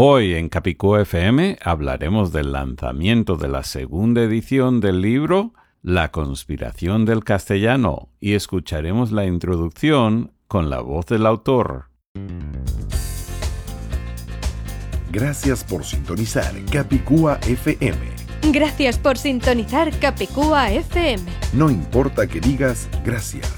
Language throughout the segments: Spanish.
Hoy en Capicú FM hablaremos del lanzamiento de la segunda edición del libro La conspiración del castellano y escucharemos la introducción con la voz del autor. Gracias por sintonizar Capicúa FM. Gracias por sintonizar Capicúa FM. No importa que digas gracias.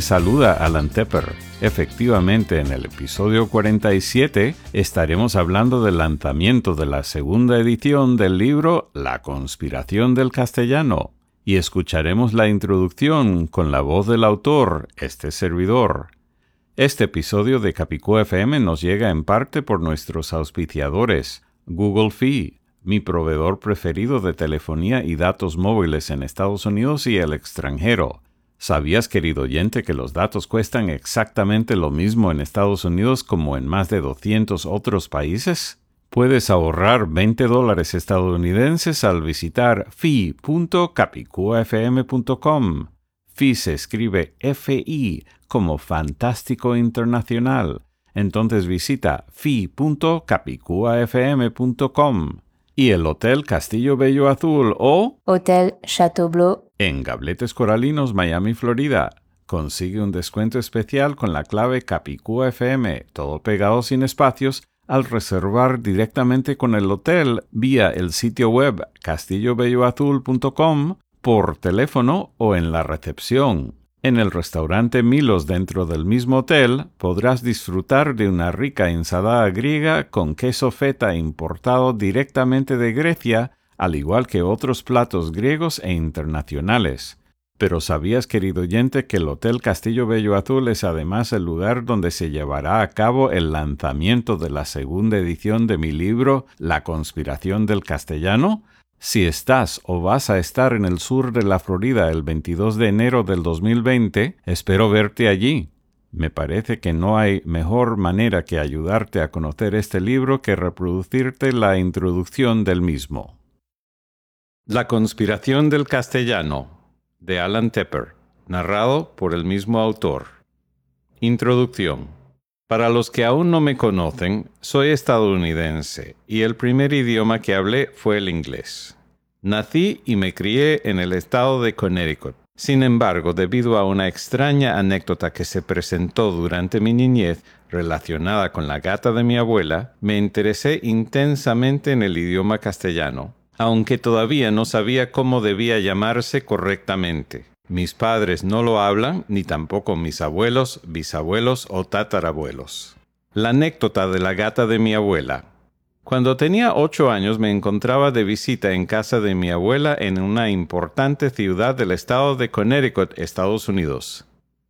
Saluda Alan Tepper. Efectivamente, en el episodio 47 estaremos hablando del lanzamiento de la segunda edición del libro La conspiración del castellano y escucharemos la introducción con la voz del autor, este servidor. Este episodio de Capicúa FM nos llega en parte por nuestros auspiciadores, Google Fee, mi proveedor preferido de telefonía y datos móviles en Estados Unidos y el extranjero. ¿Sabías, querido oyente, que los datos cuestan exactamente lo mismo en Estados Unidos como en más de 200 otros países? Puedes ahorrar 20 dólares estadounidenses al visitar fi.capicuafm.com. Fi se escribe FI como Fantástico Internacional. Entonces visita fi.capicuafm.com. Y el Hotel Castillo Bello Azul o Hôtel Chateaubleu, en Gabletes Coralinos, Miami, Florida. Consigue un descuento especial con la clave Capicúa FM, todo pegado sin espacios, al reservar directamente con el hotel vía el sitio web castillobelloazul.com, por teléfono o en la recepción. En el restaurante Milos dentro del mismo hotel podrás disfrutar de una rica ensalada griega con queso feta importado directamente de Grecia, al igual que otros platos griegos e internacionales. Pero ¿sabías, querido oyente, que el Hotel Castillo Bello Azul es además el lugar donde se llevará a cabo el lanzamiento de la segunda edición de mi libro La conspiración del castellano? Si estás o vas a estar en el sur de la Florida el 22 de enero del 2020, espero verte allí. Me parece que no hay mejor manera que ayudarte a conocer este libro que reproducirte la introducción del mismo. La conspiración del castellano, de Alan Tepper, narrado por el mismo autor. Introducción. Para los que aún no me conocen, soy estadounidense y el primer idioma que hablé fue el inglés. Nací y me crié en el estado de Connecticut. Sin embargo, debido a una extraña anécdota que se presentó durante mi niñez relacionada con la gata de mi abuela, me interesé intensamente en el idioma castellano, aunque todavía no sabía cómo debía llamarse correctamente. Mis padres no lo hablan, ni tampoco mis abuelos, bisabuelos o tatarabuelos. La anécdota de la gata de mi abuela. Cuando tenía ocho años me encontraba de visita en casa de mi abuela en una importante ciudad del estado de Connecticut, Estados Unidos.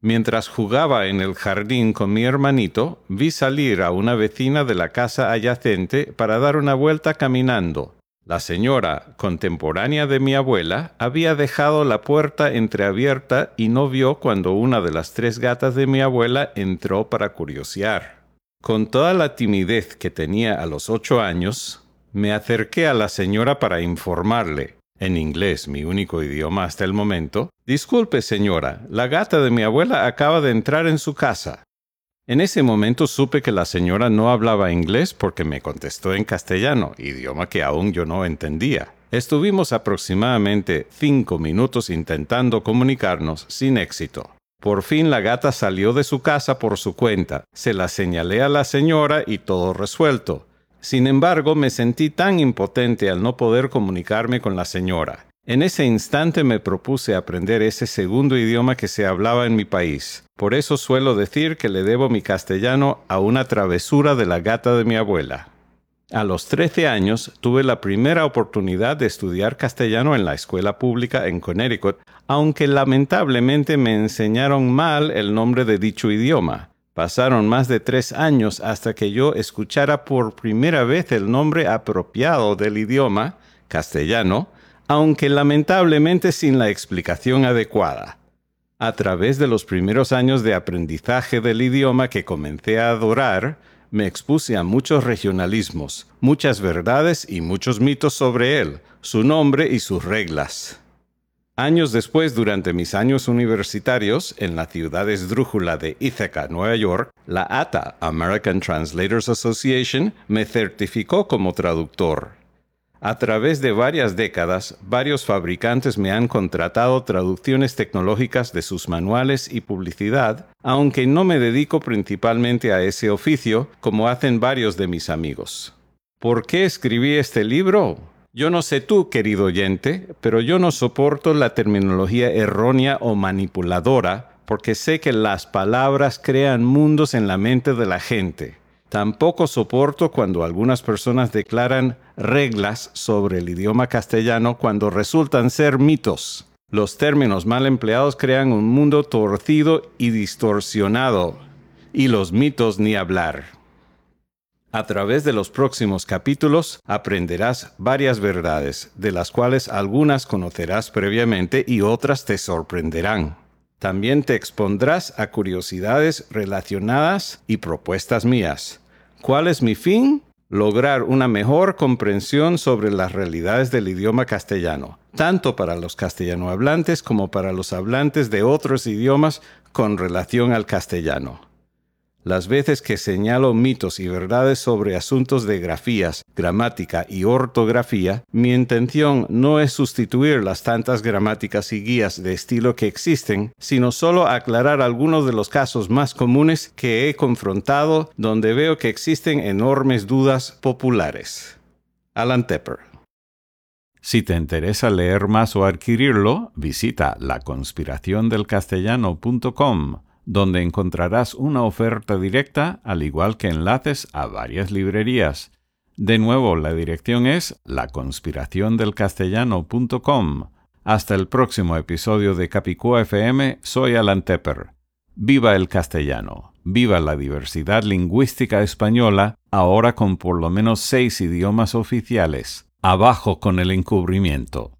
Mientras jugaba en el jardín con mi hermanito, vi salir a una vecina de la casa adyacente para dar una vuelta caminando. La señora, contemporánea de mi abuela, había dejado la puerta entreabierta y no vio cuando una de las tres gatas de mi abuela entró para curiosear. Con toda la timidez que tenía a los ocho años, me acerqué a la señora para informarle, en inglés, mi único idioma hasta el momento, Disculpe, señora, la gata de mi abuela acaba de entrar en su casa. En ese momento supe que la señora no hablaba inglés porque me contestó en castellano, idioma que aún yo no entendía. Estuvimos aproximadamente cinco minutos intentando comunicarnos sin éxito. Por fin la gata salió de su casa por su cuenta, se la señalé a la señora y todo resuelto. Sin embargo, me sentí tan impotente al no poder comunicarme con la señora. En ese instante me propuse aprender ese segundo idioma que se hablaba en mi país. Por eso suelo decir que le debo mi castellano a una travesura de la gata de mi abuela. A los 13 años tuve la primera oportunidad de estudiar castellano en la escuela pública en Connecticut, aunque lamentablemente me enseñaron mal el nombre de dicho idioma. Pasaron más de tres años hasta que yo escuchara por primera vez el nombre apropiado del idioma, castellano, aunque lamentablemente sin la explicación adecuada. A través de los primeros años de aprendizaje del idioma que comencé a adorar, me expuse a muchos regionalismos, muchas verdades y muchos mitos sobre él, su nombre y sus reglas. Años después, durante mis años universitarios en la ciudad esdrújula de Ithaca, Nueva York, la ATA, American Translators Association, me certificó como traductor. A través de varias décadas, varios fabricantes me han contratado traducciones tecnológicas de sus manuales y publicidad, aunque no me dedico principalmente a ese oficio como hacen varios de mis amigos. ¿Por qué escribí este libro? Yo no sé tú, querido oyente, pero yo no soporto la terminología errónea o manipuladora porque sé que las palabras crean mundos en la mente de la gente. Tampoco soporto cuando algunas personas declaran reglas sobre el idioma castellano cuando resultan ser mitos. Los términos mal empleados crean un mundo torcido y distorsionado, y los mitos ni hablar. A través de los próximos capítulos aprenderás varias verdades, de las cuales algunas conocerás previamente y otras te sorprenderán. También te expondrás a curiosidades relacionadas y propuestas mías. ¿Cuál es mi fin? Lograr una mejor comprensión sobre las realidades del idioma castellano, tanto para los castellano hablantes como para los hablantes de otros idiomas con relación al castellano. Las veces que señalo mitos y verdades sobre asuntos de grafías, gramática y ortografía, mi intención no es sustituir las tantas gramáticas y guías de estilo que existen, sino solo aclarar algunos de los casos más comunes que he confrontado donde veo que existen enormes dudas populares. Alan Tepper si te interesa leer más o adquirirlo, visita laconspiraciondelcastellano.com donde encontrarás una oferta directa al igual que enlaces a varias librerías. De nuevo, la dirección es laconspiraciondelcastellano.com. Hasta el próximo episodio de Capicúa FM, soy Alan Tepper. Viva el castellano, viva la diversidad lingüística española, ahora con por lo menos seis idiomas oficiales. Abajo con el encubrimiento.